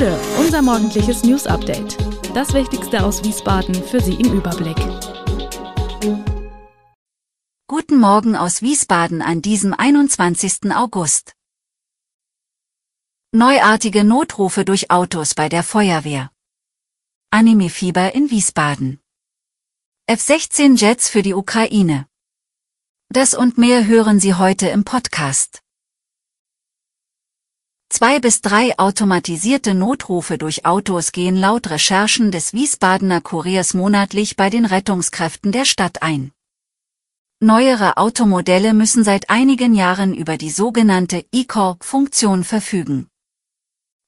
Gude, unser morgendliches News Update. Das Wichtigste aus Wiesbaden für Sie im Überblick. Guten Morgen aus Wiesbaden an diesem 21. August. Neuartige Notrufe durch Autos bei der Feuerwehr. Anime-Fieber in Wiesbaden. F-16 Jets für die Ukraine. Das und mehr hören Sie heute im Podcast. Zwei bis drei automatisierte Notrufe durch Autos gehen laut Recherchen des Wiesbadener Kuriers monatlich bei den Rettungskräften der Stadt ein. Neuere Automodelle müssen seit einigen Jahren über die sogenannte E-Call-Funktion verfügen.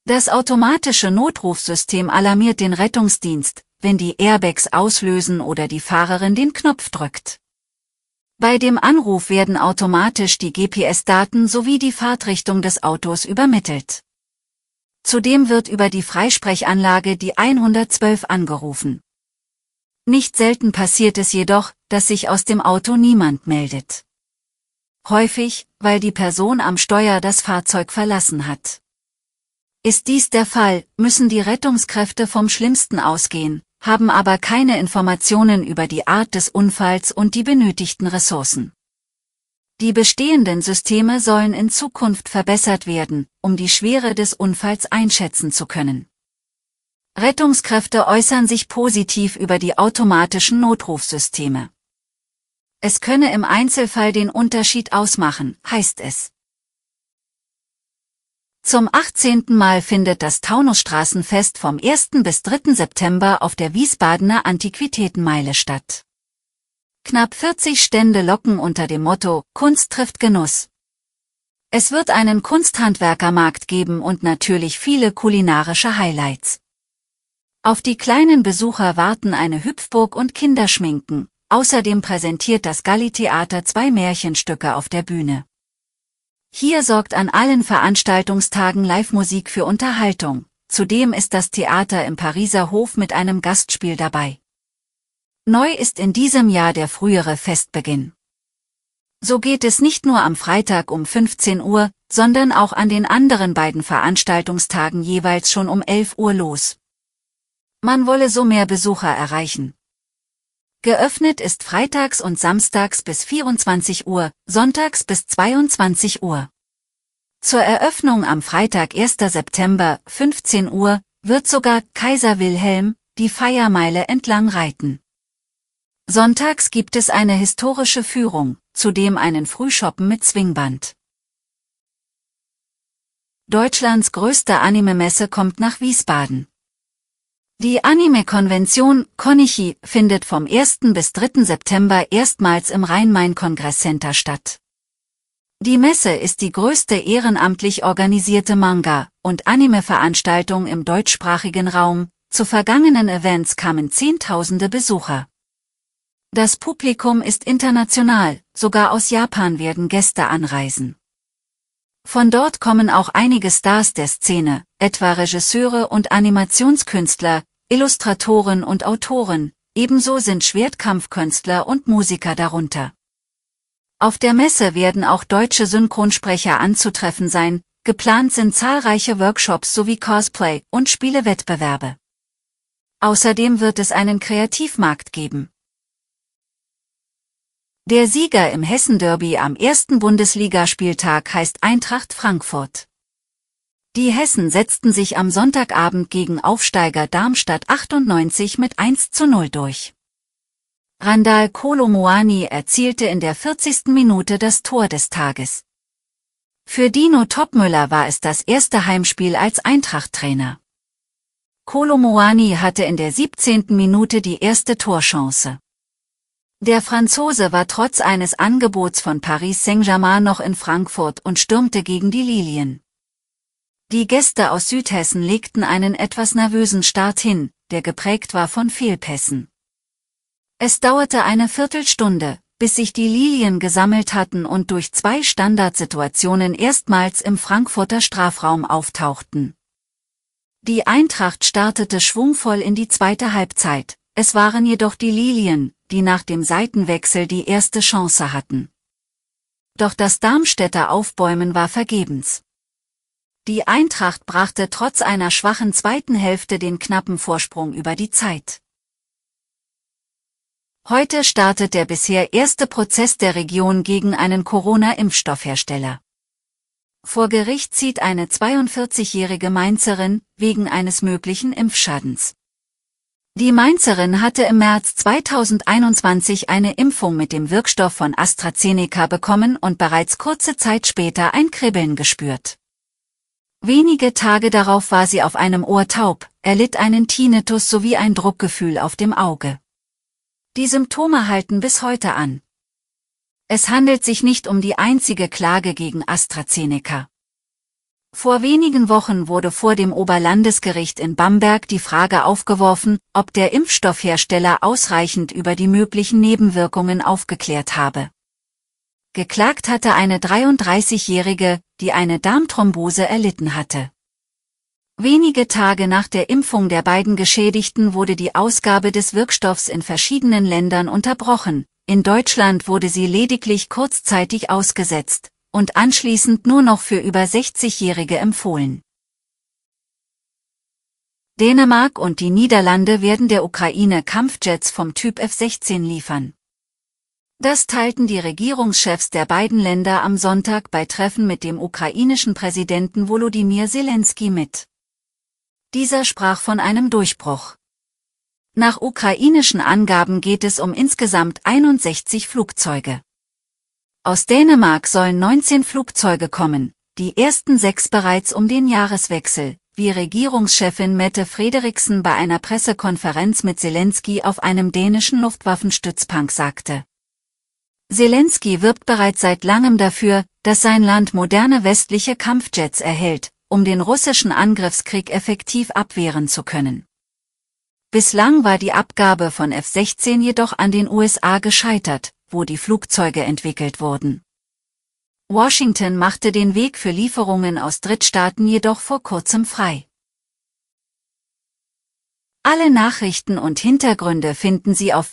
Das automatische Notrufsystem alarmiert den Rettungsdienst, wenn die Airbags auslösen oder die Fahrerin den Knopf drückt. Bei dem Anruf werden automatisch die GPS-Daten sowie die Fahrtrichtung des Autos übermittelt. Zudem wird über die Freisprechanlage die 112 angerufen. Nicht selten passiert es jedoch, dass sich aus dem Auto niemand meldet. Häufig, weil die Person am Steuer das Fahrzeug verlassen hat. Ist dies der Fall, müssen die Rettungskräfte vom Schlimmsten ausgehen, haben aber keine Informationen über die Art des Unfalls und die benötigten Ressourcen. Die bestehenden Systeme sollen in Zukunft verbessert werden, um die Schwere des Unfalls einschätzen zu können. Rettungskräfte äußern sich positiv über die automatischen Notrufsysteme. Es könne im Einzelfall den Unterschied ausmachen, heißt es. Zum 18. Mal findet das Taunusstraßenfest vom 1. bis 3. September auf der Wiesbadener Antiquitätenmeile statt. Knapp 40 Stände locken unter dem Motto Kunst trifft Genuss. Es wird einen Kunsthandwerkermarkt geben und natürlich viele kulinarische Highlights. Auf die kleinen Besucher warten eine Hüpfburg und Kinderschminken. Außerdem präsentiert das Galli-Theater zwei Märchenstücke auf der Bühne. Hier sorgt an allen Veranstaltungstagen Live-Musik für Unterhaltung. Zudem ist das Theater im Pariser Hof mit einem Gastspiel dabei. Neu ist in diesem Jahr der frühere Festbeginn. So geht es nicht nur am Freitag um 15 Uhr, sondern auch an den anderen beiden Veranstaltungstagen jeweils schon um 11 Uhr los. Man wolle so mehr Besucher erreichen. Geöffnet ist freitags und samstags bis 24 Uhr, sonntags bis 22 Uhr. Zur Eröffnung am Freitag 1. September, 15 Uhr, wird sogar Kaiser Wilhelm die Feiermeile entlang reiten. Sonntags gibt es eine historische Führung, zudem einen Frühschoppen mit Swingband. Deutschlands größte Anime-Messe kommt nach Wiesbaden. Die Anime-Konvention Konichi findet vom 1. bis 3. September erstmals im Rhein-Main-Kongresscenter statt. Die Messe ist die größte ehrenamtlich organisierte Manga- und Anime-Veranstaltung im deutschsprachigen Raum. Zu vergangenen Events kamen Zehntausende Besucher. Das Publikum ist international, sogar aus Japan werden Gäste anreisen. Von dort kommen auch einige Stars der Szene, etwa Regisseure und Animationskünstler, Illustratoren und Autoren, ebenso sind Schwertkampfkünstler und Musiker darunter. Auf der Messe werden auch deutsche Synchronsprecher anzutreffen sein, geplant sind zahlreiche Workshops sowie Cosplay- und Spielewettbewerbe. Außerdem wird es einen Kreativmarkt geben. Der Sieger im Hessen-Derby am ersten Bundesligaspieltag heißt Eintracht Frankfurt. Die Hessen setzten sich am Sonntagabend gegen Aufsteiger Darmstadt 98 mit 1 zu 0 durch. Randall Kolomoani erzielte in der 40. Minute das Tor des Tages. Für Dino Topmüller war es das erste Heimspiel als Eintracht-Trainer. Kolomoani hatte in der 17. Minute die erste Torchance. Der Franzose war trotz eines Angebots von Paris Saint-Germain noch in Frankfurt und stürmte gegen die Lilien. Die Gäste aus Südhessen legten einen etwas nervösen Start hin, der geprägt war von Fehlpässen. Es dauerte eine Viertelstunde, bis sich die Lilien gesammelt hatten und durch zwei Standardsituationen erstmals im Frankfurter Strafraum auftauchten. Die Eintracht startete schwungvoll in die zweite Halbzeit, es waren jedoch die Lilien, die nach dem Seitenwechsel die erste Chance hatten. Doch das Darmstädter Aufbäumen war vergebens. Die Eintracht brachte trotz einer schwachen zweiten Hälfte den knappen Vorsprung über die Zeit. Heute startet der bisher erste Prozess der Region gegen einen Corona-Impfstoffhersteller. Vor Gericht zieht eine 42-jährige Mainzerin wegen eines möglichen Impfschadens. Die Mainzerin hatte im März 2021 eine Impfung mit dem Wirkstoff von AstraZeneca bekommen und bereits kurze Zeit später ein Kribbeln gespürt. Wenige Tage darauf war sie auf einem Ohr taub, erlitt einen Tinnitus sowie ein Druckgefühl auf dem Auge. Die Symptome halten bis heute an. Es handelt sich nicht um die einzige Klage gegen AstraZeneca. Vor wenigen Wochen wurde vor dem Oberlandesgericht in Bamberg die Frage aufgeworfen, ob der Impfstoffhersteller ausreichend über die möglichen Nebenwirkungen aufgeklärt habe. Geklagt hatte eine 33-Jährige, die eine Darmthrombose erlitten hatte. Wenige Tage nach der Impfung der beiden Geschädigten wurde die Ausgabe des Wirkstoffs in verschiedenen Ländern unterbrochen, in Deutschland wurde sie lediglich kurzzeitig ausgesetzt, und anschließend nur noch für über 60-Jährige empfohlen. Dänemark und die Niederlande werden der Ukraine Kampfjets vom Typ F-16 liefern. Das teilten die Regierungschefs der beiden Länder am Sonntag bei Treffen mit dem ukrainischen Präsidenten Volodymyr Zelensky mit. Dieser sprach von einem Durchbruch. Nach ukrainischen Angaben geht es um insgesamt 61 Flugzeuge. Aus Dänemark sollen 19 Flugzeuge kommen, die ersten sechs bereits um den Jahreswechsel, wie Regierungschefin Mette Frederiksen bei einer Pressekonferenz mit Zelensky auf einem dänischen Luftwaffenstützpank sagte. Zelensky wirbt bereits seit langem dafür, dass sein Land moderne westliche Kampfjets erhält, um den russischen Angriffskrieg effektiv abwehren zu können. Bislang war die Abgabe von F-16 jedoch an den USA gescheitert, wo die Flugzeuge entwickelt wurden. Washington machte den Weg für Lieferungen aus Drittstaaten jedoch vor kurzem frei. Alle Nachrichten und Hintergründe finden Sie auf